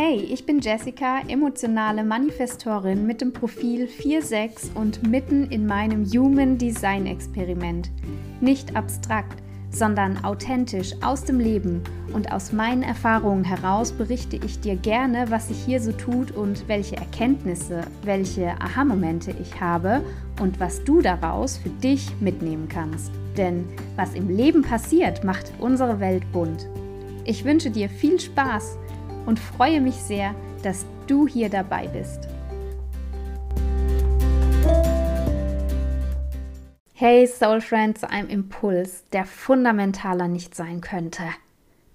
Hey, ich bin Jessica, emotionale Manifestorin mit dem Profil 4.6 und mitten in meinem Human Design Experiment. Nicht abstrakt, sondern authentisch aus dem Leben und aus meinen Erfahrungen heraus berichte ich dir gerne, was sich hier so tut und welche Erkenntnisse, welche Aha-Momente ich habe und was du daraus für dich mitnehmen kannst. Denn was im Leben passiert, macht unsere Welt bunt. Ich wünsche dir viel Spaß und freue mich sehr, dass du hier dabei bist. Hey Soul Friend zu einem Impuls, der fundamentaler nicht sein könnte.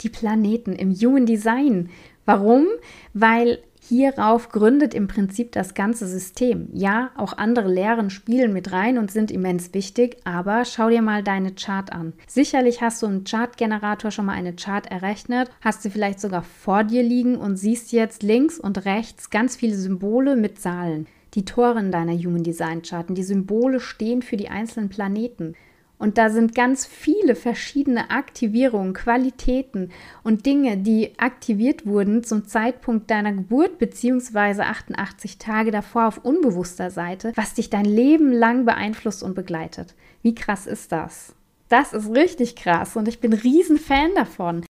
Die Planeten im Human Design. Warum? Weil Hierauf gründet im Prinzip das ganze System. Ja, auch andere Lehren spielen mit rein und sind immens wichtig, aber schau dir mal deine Chart an. Sicherlich hast du im Chartgenerator schon mal eine Chart errechnet, hast sie vielleicht sogar vor dir liegen und siehst jetzt links und rechts ganz viele Symbole mit Zahlen. Die Tore in deiner Human Design Charten, die Symbole stehen für die einzelnen Planeten. Und da sind ganz viele verschiedene Aktivierungen, Qualitäten und Dinge, die aktiviert wurden zum Zeitpunkt deiner Geburt beziehungsweise 88 Tage davor auf unbewusster Seite, was dich dein Leben lang beeinflusst und begleitet. Wie krass ist das? Das ist richtig krass und ich bin riesen Fan davon.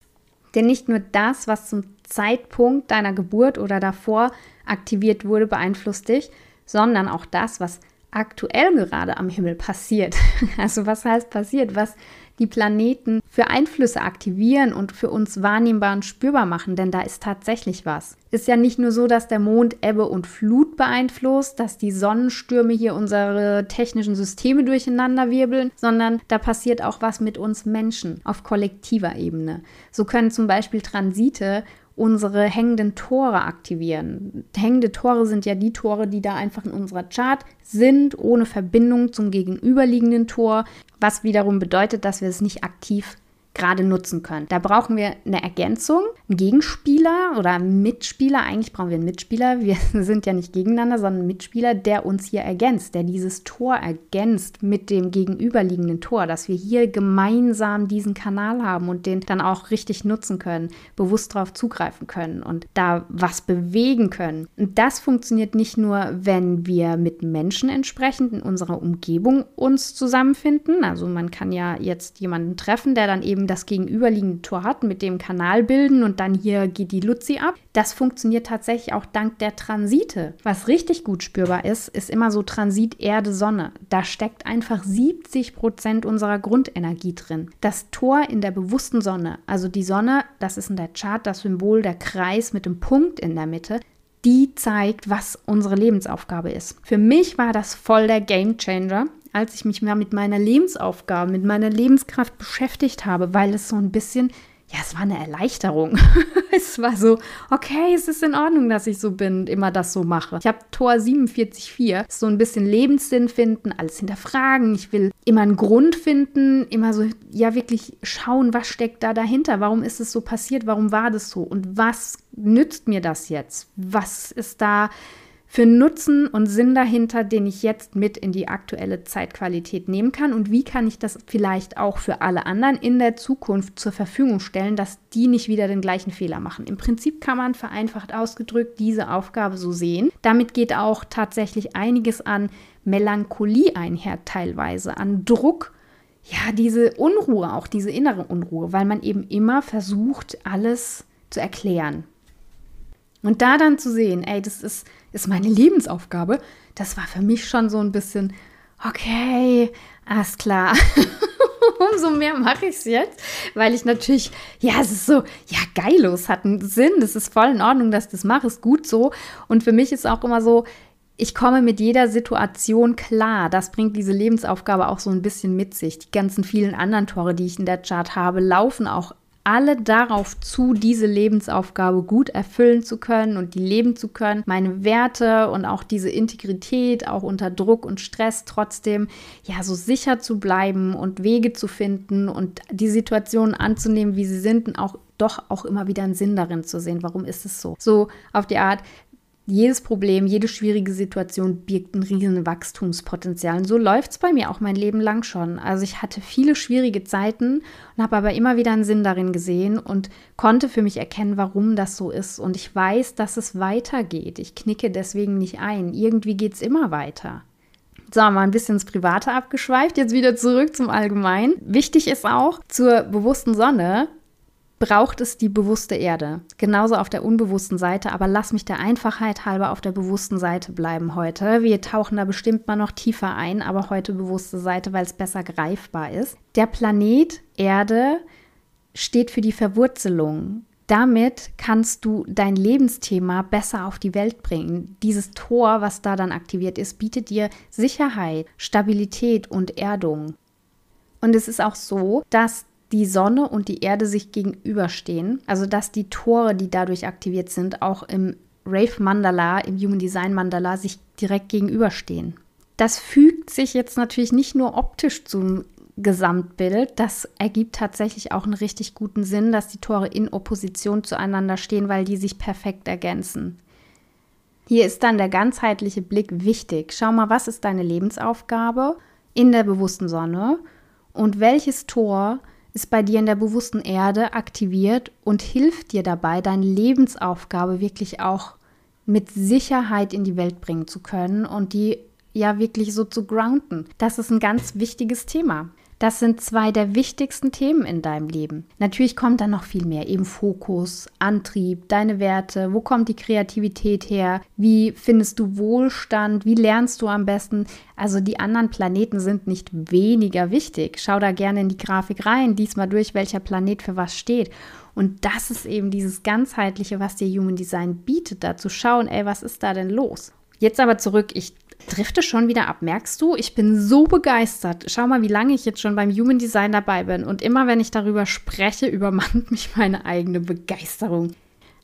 Denn nicht nur das, was zum Zeitpunkt deiner Geburt oder davor aktiviert wurde, beeinflusst dich, sondern auch das, was aktuell gerade am Himmel passiert. Also was heißt passiert? Was die Planeten für Einflüsse aktivieren und für uns wahrnehmbar und spürbar machen, denn da ist tatsächlich was. Ist ja nicht nur so, dass der Mond Ebbe und Flut beeinflusst, dass die Sonnenstürme hier unsere technischen Systeme durcheinander wirbeln, sondern da passiert auch was mit uns Menschen auf kollektiver Ebene. So können zum Beispiel Transite unsere hängenden Tore aktivieren. Hängende Tore sind ja die Tore, die da einfach in unserer Chart sind, ohne Verbindung zum gegenüberliegenden Tor, was wiederum bedeutet, dass wir es nicht aktiv gerade nutzen können. Da brauchen wir eine Ergänzung, einen Gegenspieler oder einen Mitspieler. Eigentlich brauchen wir einen Mitspieler. Wir sind ja nicht gegeneinander, sondern einen Mitspieler, der uns hier ergänzt, der dieses Tor ergänzt mit dem gegenüberliegenden Tor, dass wir hier gemeinsam diesen Kanal haben und den dann auch richtig nutzen können, bewusst darauf zugreifen können und da was bewegen können. Und das funktioniert nicht nur, wenn wir mit Menschen entsprechend in unserer Umgebung uns zusammenfinden. Also man kann ja jetzt jemanden treffen, der dann eben eben das gegenüberliegende Tor hat, mit dem Kanal bilden und dann hier geht die Luzi ab. Das funktioniert tatsächlich auch dank der Transite. Was richtig gut spürbar ist, ist immer so Transit Erde-Sonne. Da steckt einfach 70 Prozent unserer Grundenergie drin. Das Tor in der bewussten Sonne, also die Sonne, das ist in der Chart das Symbol der Kreis mit dem Punkt in der Mitte, die zeigt, was unsere Lebensaufgabe ist. Für mich war das voll der Game Changer, als ich mich mal mit meiner Lebensaufgabe, mit meiner Lebenskraft beschäftigt habe, weil es so ein bisschen, ja, es war eine Erleichterung. es war so, okay, es ist in Ordnung, dass ich so bin und immer das so mache. Ich habe Tor 47.4, so ein bisschen Lebenssinn finden, alles hinterfragen. Ich will immer einen Grund finden, immer so, ja, wirklich schauen, was steckt da dahinter? Warum ist es so passiert? Warum war das so? Und was nützt mir das jetzt? Was ist da für Nutzen und Sinn dahinter, den ich jetzt mit in die aktuelle Zeitqualität nehmen kann und wie kann ich das vielleicht auch für alle anderen in der Zukunft zur Verfügung stellen, dass die nicht wieder den gleichen Fehler machen. Im Prinzip kann man vereinfacht ausgedrückt diese Aufgabe so sehen. Damit geht auch tatsächlich einiges an Melancholie einher teilweise, an Druck, ja, diese Unruhe, auch diese innere Unruhe, weil man eben immer versucht, alles zu erklären. Und da dann zu sehen, ey, das ist, ist meine Lebensaufgabe, das war für mich schon so ein bisschen, okay, alles klar. Umso mehr mache ich es jetzt, weil ich natürlich, ja, es ist so, ja, geillos, hat einen Sinn, das ist voll in Ordnung, dass ich das mache, ist gut so. Und für mich ist auch immer so, ich komme mit jeder Situation klar. Das bringt diese Lebensaufgabe auch so ein bisschen mit sich. Die ganzen vielen anderen Tore, die ich in der Chart habe, laufen auch alle darauf zu, diese Lebensaufgabe gut erfüllen zu können und die leben zu können. Meine Werte und auch diese Integrität, auch unter Druck und Stress trotzdem, ja, so sicher zu bleiben und Wege zu finden und die Situationen anzunehmen, wie sie sind und auch doch auch immer wieder einen Sinn darin zu sehen. Warum ist es so? So auf die Art, jedes Problem, jede schwierige Situation birgt ein riesen Wachstumspotenzial. Und so läuft es bei mir auch mein Leben lang schon. Also ich hatte viele schwierige Zeiten und habe aber immer wieder einen Sinn darin gesehen und konnte für mich erkennen, warum das so ist. Und ich weiß, dass es weitergeht. Ich knicke deswegen nicht ein. Irgendwie geht es immer weiter. So, mal ein bisschen ins Private abgeschweift, jetzt wieder zurück zum Allgemeinen. Wichtig ist auch zur bewussten Sonne, braucht es die bewusste Erde. Genauso auf der unbewussten Seite, aber lass mich der Einfachheit halber auf der bewussten Seite bleiben heute. Wir tauchen da bestimmt mal noch tiefer ein, aber heute bewusste Seite, weil es besser greifbar ist. Der Planet Erde steht für die Verwurzelung. Damit kannst du dein Lebensthema besser auf die Welt bringen. Dieses Tor, was da dann aktiviert ist, bietet dir Sicherheit, Stabilität und Erdung. Und es ist auch so, dass die Sonne und die Erde sich gegenüberstehen. Also dass die Tore, die dadurch aktiviert sind, auch im Rave Mandala, im Human Design Mandala, sich direkt gegenüberstehen. Das fügt sich jetzt natürlich nicht nur optisch zum Gesamtbild, das ergibt tatsächlich auch einen richtig guten Sinn, dass die Tore in Opposition zueinander stehen, weil die sich perfekt ergänzen. Hier ist dann der ganzheitliche Blick wichtig. Schau mal, was ist deine Lebensaufgabe in der bewussten Sonne und welches Tor ist bei dir in der bewussten Erde aktiviert und hilft dir dabei, deine Lebensaufgabe wirklich auch mit Sicherheit in die Welt bringen zu können und die ja wirklich so zu grounden. Das ist ein ganz wichtiges Thema. Das sind zwei der wichtigsten Themen in deinem Leben. Natürlich kommt dann noch viel mehr, eben Fokus, Antrieb, deine Werte, wo kommt die Kreativität her, wie findest du Wohlstand, wie lernst du am besten. Also die anderen Planeten sind nicht weniger wichtig. Schau da gerne in die Grafik rein, diesmal durch, welcher Planet für was steht. Und das ist eben dieses ganzheitliche, was dir Human Design bietet, da zu schauen, ey, was ist da denn los? Jetzt aber zurück, ich drifte schon wieder ab. Merkst du? Ich bin so begeistert. Schau mal, wie lange ich jetzt schon beim Human Design dabei bin. Und immer wenn ich darüber spreche, übermannt mich meine eigene Begeisterung.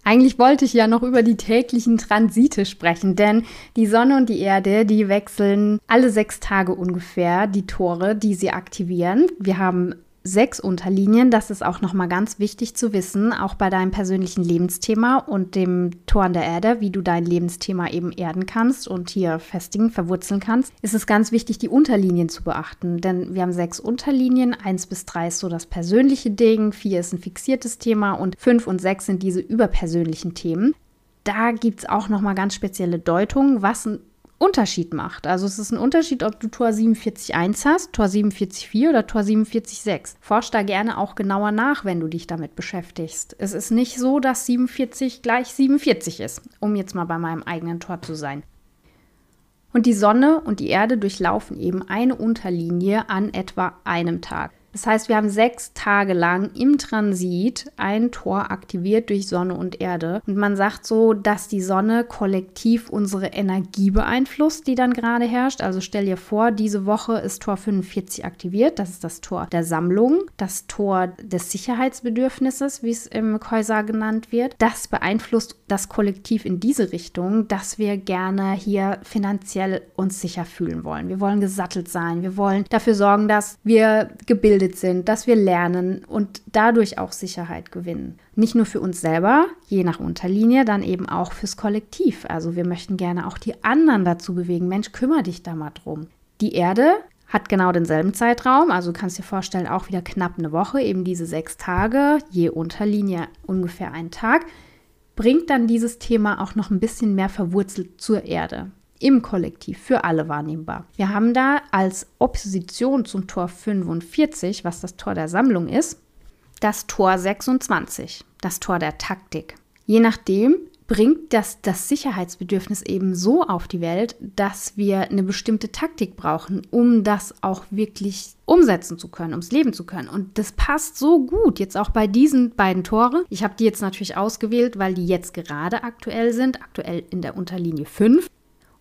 Eigentlich wollte ich ja noch über die täglichen Transite sprechen, denn die Sonne und die Erde, die wechseln alle sechs Tage ungefähr die Tore, die sie aktivieren. Wir haben sechs Unterlinien. Das ist auch nochmal ganz wichtig zu wissen, auch bei deinem persönlichen Lebensthema und dem Toren der Erde, wie du dein Lebensthema eben erden kannst und hier festigen, verwurzeln kannst, ist es ganz wichtig, die Unterlinien zu beachten. Denn wir haben sechs Unterlinien. Eins bis drei ist so das persönliche Ding, vier ist ein fixiertes Thema und fünf und sechs sind diese überpersönlichen Themen. Da gibt es auch nochmal ganz spezielle Deutungen, was ein Unterschied macht. Also es ist ein Unterschied, ob du Tor 47.1 hast, Tor 47.4 oder Tor 47.6. Forsch da gerne auch genauer nach, wenn du dich damit beschäftigst. Es ist nicht so, dass 47 gleich 47 ist, um jetzt mal bei meinem eigenen Tor zu sein. Und die Sonne und die Erde durchlaufen eben eine Unterlinie an etwa einem Tag. Das heißt, wir haben sechs Tage lang im Transit ein Tor aktiviert durch Sonne und Erde. Und man sagt so, dass die Sonne kollektiv unsere Energie beeinflusst, die dann gerade herrscht. Also stell dir vor, diese Woche ist Tor 45 aktiviert. Das ist das Tor der Sammlung, das Tor des Sicherheitsbedürfnisses, wie es im Käuser genannt wird. Das beeinflusst das Kollektiv in diese Richtung, dass wir gerne hier finanziell uns sicher fühlen wollen. Wir wollen gesattelt sein. Wir wollen dafür sorgen, dass wir gebildet gebildet sind, dass wir lernen und dadurch auch Sicherheit gewinnen. Nicht nur für uns selber, je nach Unterlinie, dann eben auch fürs Kollektiv. Also wir möchten gerne auch die anderen dazu bewegen. Mensch, kümmere dich da mal drum. Die Erde hat genau denselben Zeitraum, also du kannst dir vorstellen, auch wieder knapp eine Woche, eben diese sechs Tage, je Unterlinie ungefähr einen Tag, bringt dann dieses Thema auch noch ein bisschen mehr verwurzelt zur Erde im Kollektiv für alle wahrnehmbar. Wir haben da als Opposition zum Tor 45, was das Tor der Sammlung ist, das Tor 26, das Tor der Taktik. Je nachdem bringt das das Sicherheitsbedürfnis eben so auf die Welt, dass wir eine bestimmte Taktik brauchen, um das auch wirklich umsetzen zu können, ums Leben zu können. Und das passt so gut jetzt auch bei diesen beiden Tore. Ich habe die jetzt natürlich ausgewählt, weil die jetzt gerade aktuell sind, aktuell in der Unterlinie 5.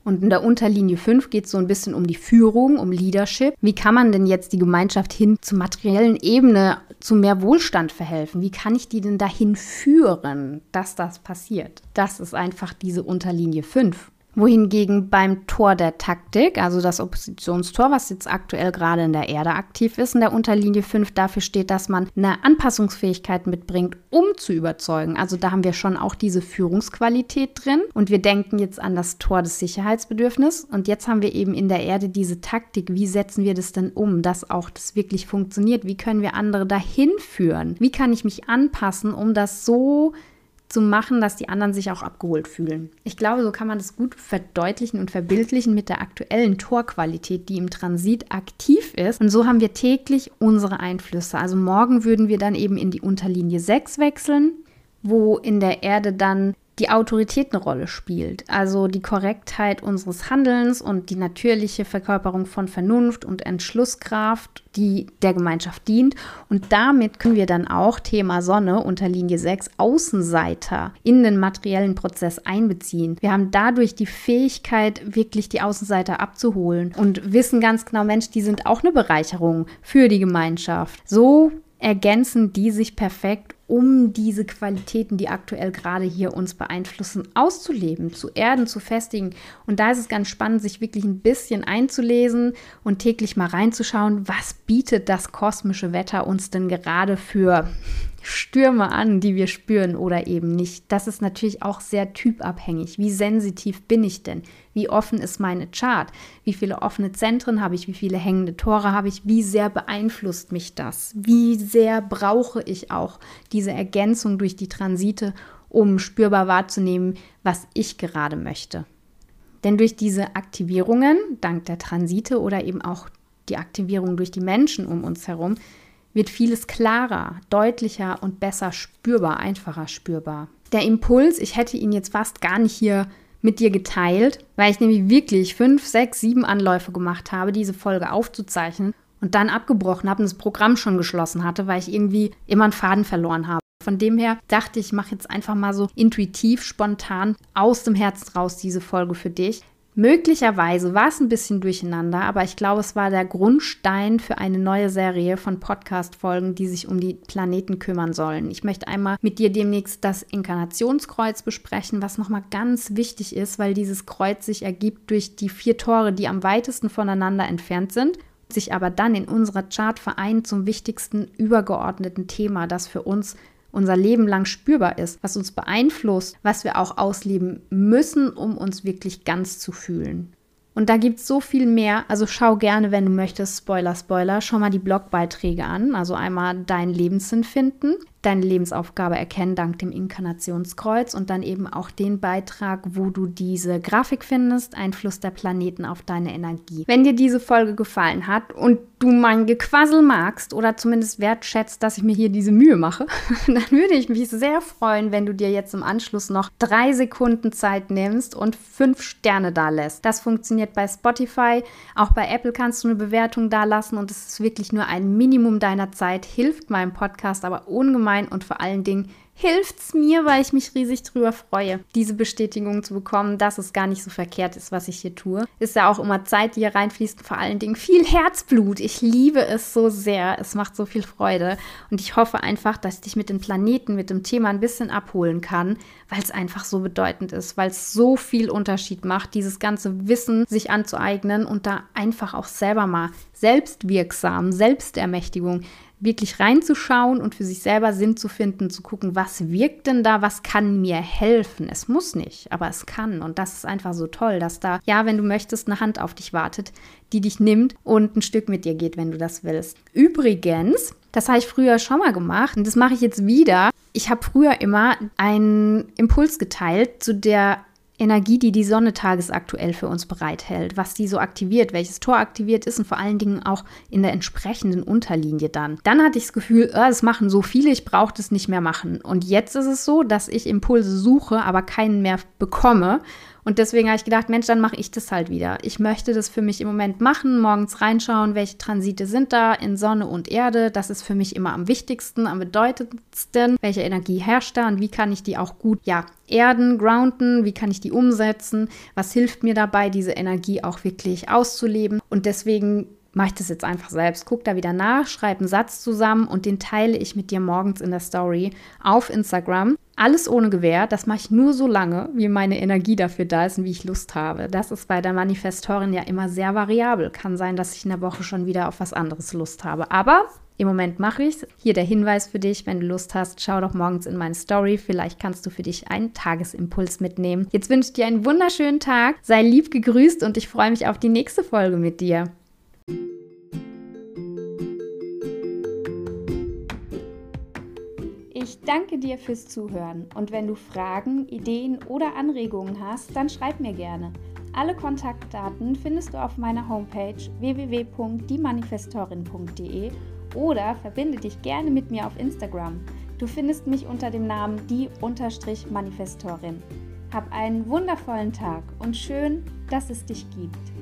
Und in der Unterlinie 5 geht es so ein bisschen um die Führung, um Leadership. Wie kann man denn jetzt die Gemeinschaft hin zur materiellen Ebene, zu mehr Wohlstand verhelfen? Wie kann ich die denn dahin führen, dass das passiert? Das ist einfach diese Unterlinie 5. Wohingegen beim Tor der Taktik, also das Oppositionstor, was jetzt aktuell gerade in der Erde aktiv ist, in der Unterlinie 5 dafür steht, dass man eine Anpassungsfähigkeit mitbringt, um zu überzeugen. Also da haben wir schon auch diese Führungsqualität drin. Und wir denken jetzt an das Tor des Sicherheitsbedürfnisses. Und jetzt haben wir eben in der Erde diese Taktik. Wie setzen wir das denn um, dass auch das wirklich funktioniert? Wie können wir andere dahin führen? Wie kann ich mich anpassen, um das so zu machen, dass die anderen sich auch abgeholt fühlen. Ich glaube, so kann man das gut verdeutlichen und verbildlichen mit der aktuellen Torqualität, die im Transit aktiv ist. Und so haben wir täglich unsere Einflüsse. Also morgen würden wir dann eben in die Unterlinie 6 wechseln, wo in der Erde dann die Autorität eine Rolle spielt. Also die Korrektheit unseres Handelns und die natürliche Verkörperung von Vernunft und Entschlusskraft, die der Gemeinschaft dient. Und damit können wir dann auch Thema Sonne unter Linie 6 Außenseiter in den materiellen Prozess einbeziehen. Wir haben dadurch die Fähigkeit, wirklich die Außenseiter abzuholen und wissen ganz genau, Mensch, die sind auch eine Bereicherung für die Gemeinschaft. So ergänzen die sich perfekt um diese Qualitäten, die aktuell gerade hier uns beeinflussen, auszuleben, zu erden, zu festigen. Und da ist es ganz spannend, sich wirklich ein bisschen einzulesen und täglich mal reinzuschauen, was bietet das kosmische Wetter uns denn gerade für Stürme an, die wir spüren oder eben nicht. Das ist natürlich auch sehr typabhängig. Wie sensitiv bin ich denn? Wie offen ist meine Chart? Wie viele offene Zentren habe ich? Wie viele hängende Tore habe ich? Wie sehr beeinflusst mich das? Wie sehr brauche ich auch diese Ergänzung durch die Transite, um spürbar wahrzunehmen, was ich gerade möchte? Denn durch diese Aktivierungen, dank der Transite oder eben auch die Aktivierung durch die Menschen um uns herum, wird vieles klarer, deutlicher und besser spürbar, einfacher spürbar. Der Impuls, ich hätte ihn jetzt fast gar nicht hier mit dir geteilt, weil ich nämlich wirklich fünf, sechs, sieben Anläufe gemacht habe, diese Folge aufzuzeichnen und dann abgebrochen habe und das Programm schon geschlossen hatte, weil ich irgendwie immer einen Faden verloren habe. Von dem her dachte ich, ich mache jetzt einfach mal so intuitiv, spontan aus dem Herzen raus diese Folge für dich. Möglicherweise war es ein bisschen durcheinander, aber ich glaube, es war der Grundstein für eine neue Serie von Podcast-Folgen, die sich um die Planeten kümmern sollen. Ich möchte einmal mit dir demnächst das Inkarnationskreuz besprechen, was nochmal ganz wichtig ist, weil dieses Kreuz sich ergibt durch die vier Tore, die am weitesten voneinander entfernt sind sich aber dann in unserer Chart vereint zum wichtigsten übergeordneten Thema, das für uns unser Leben lang spürbar ist, was uns beeinflusst, was wir auch ausleben müssen, um uns wirklich ganz zu fühlen. Und da gibt es so viel mehr. Also schau gerne, wenn du möchtest, Spoiler, Spoiler, schau mal die Blogbeiträge an. Also einmal dein Lebenssinn finden deine Lebensaufgabe erkennen dank dem Inkarnationskreuz und dann eben auch den Beitrag, wo du diese Grafik findest, Einfluss der Planeten auf deine Energie. Wenn dir diese Folge gefallen hat und du mein Gequassel magst oder zumindest wertschätzt, dass ich mir hier diese Mühe mache, dann würde ich mich sehr freuen, wenn du dir jetzt im Anschluss noch drei Sekunden Zeit nimmst und fünf Sterne da lässt. Das funktioniert bei Spotify, auch bei Apple kannst du eine Bewertung da lassen und es ist wirklich nur ein Minimum deiner Zeit, hilft meinem Podcast aber ungemein sein und vor allen Dingen hilft es mir, weil ich mich riesig drüber freue, diese Bestätigung zu bekommen, dass es gar nicht so verkehrt ist, was ich hier tue. Ist ja auch immer Zeit, die hier reinfließt, vor allen Dingen viel Herzblut. Ich liebe es so sehr. Es macht so viel Freude. Und ich hoffe einfach, dass ich dich mit den Planeten, mit dem Thema ein bisschen abholen kann, weil es einfach so bedeutend ist, weil es so viel Unterschied macht, dieses ganze Wissen sich anzueignen und da einfach auch selber mal selbstwirksam, Selbstermächtigung wirklich reinzuschauen und für sich selber Sinn zu finden, zu gucken, was wirkt denn da, was kann mir helfen. Es muss nicht, aber es kann. Und das ist einfach so toll, dass da, ja, wenn du möchtest, eine Hand auf dich wartet, die dich nimmt und ein Stück mit dir geht, wenn du das willst. Übrigens, das habe ich früher schon mal gemacht und das mache ich jetzt wieder. Ich habe früher immer einen Impuls geteilt zu der Energie, die die Sonne tagesaktuell für uns bereithält, was die so aktiviert, welches Tor aktiviert ist und vor allen Dingen auch in der entsprechenden Unterlinie dann. Dann hatte ich das Gefühl, oh, das machen so viele, ich brauche das nicht mehr machen. Und jetzt ist es so, dass ich Impulse suche, aber keinen mehr bekomme und deswegen habe ich gedacht, Mensch, dann mache ich das halt wieder. Ich möchte das für mich im Moment machen, morgens reinschauen, welche Transite sind da in Sonne und Erde. Das ist für mich immer am wichtigsten, am bedeutendsten. Welche Energie herrscht da und wie kann ich die auch gut, ja, erden, grounden, wie kann ich die umsetzen? Was hilft mir dabei, diese Energie auch wirklich auszuleben? Und deswegen mache ich das jetzt einfach selbst. Guck da wieder nach, schreibe einen Satz zusammen und den teile ich mit dir morgens in der Story auf Instagram. Alles ohne Gewähr. Das mache ich nur so lange, wie meine Energie dafür da ist und wie ich Lust habe. Das ist bei der Manifestorin ja immer sehr variabel. Kann sein, dass ich in der Woche schon wieder auf was anderes Lust habe. Aber im Moment mache ich es. Hier der Hinweis für dich, wenn du Lust hast, schau doch morgens in meine Story. Vielleicht kannst du für dich einen Tagesimpuls mitnehmen. Jetzt wünsche ich dir einen wunderschönen Tag. Sei lieb gegrüßt und ich freue mich auf die nächste Folge mit dir. Ich danke dir fürs Zuhören und wenn du Fragen, Ideen oder Anregungen hast, dann schreib mir gerne. Alle Kontaktdaten findest du auf meiner Homepage www.diemanifestorin.de oder verbinde dich gerne mit mir auf Instagram. Du findest mich unter dem Namen die-manifestorin. Hab einen wundervollen Tag und schön, dass es dich gibt.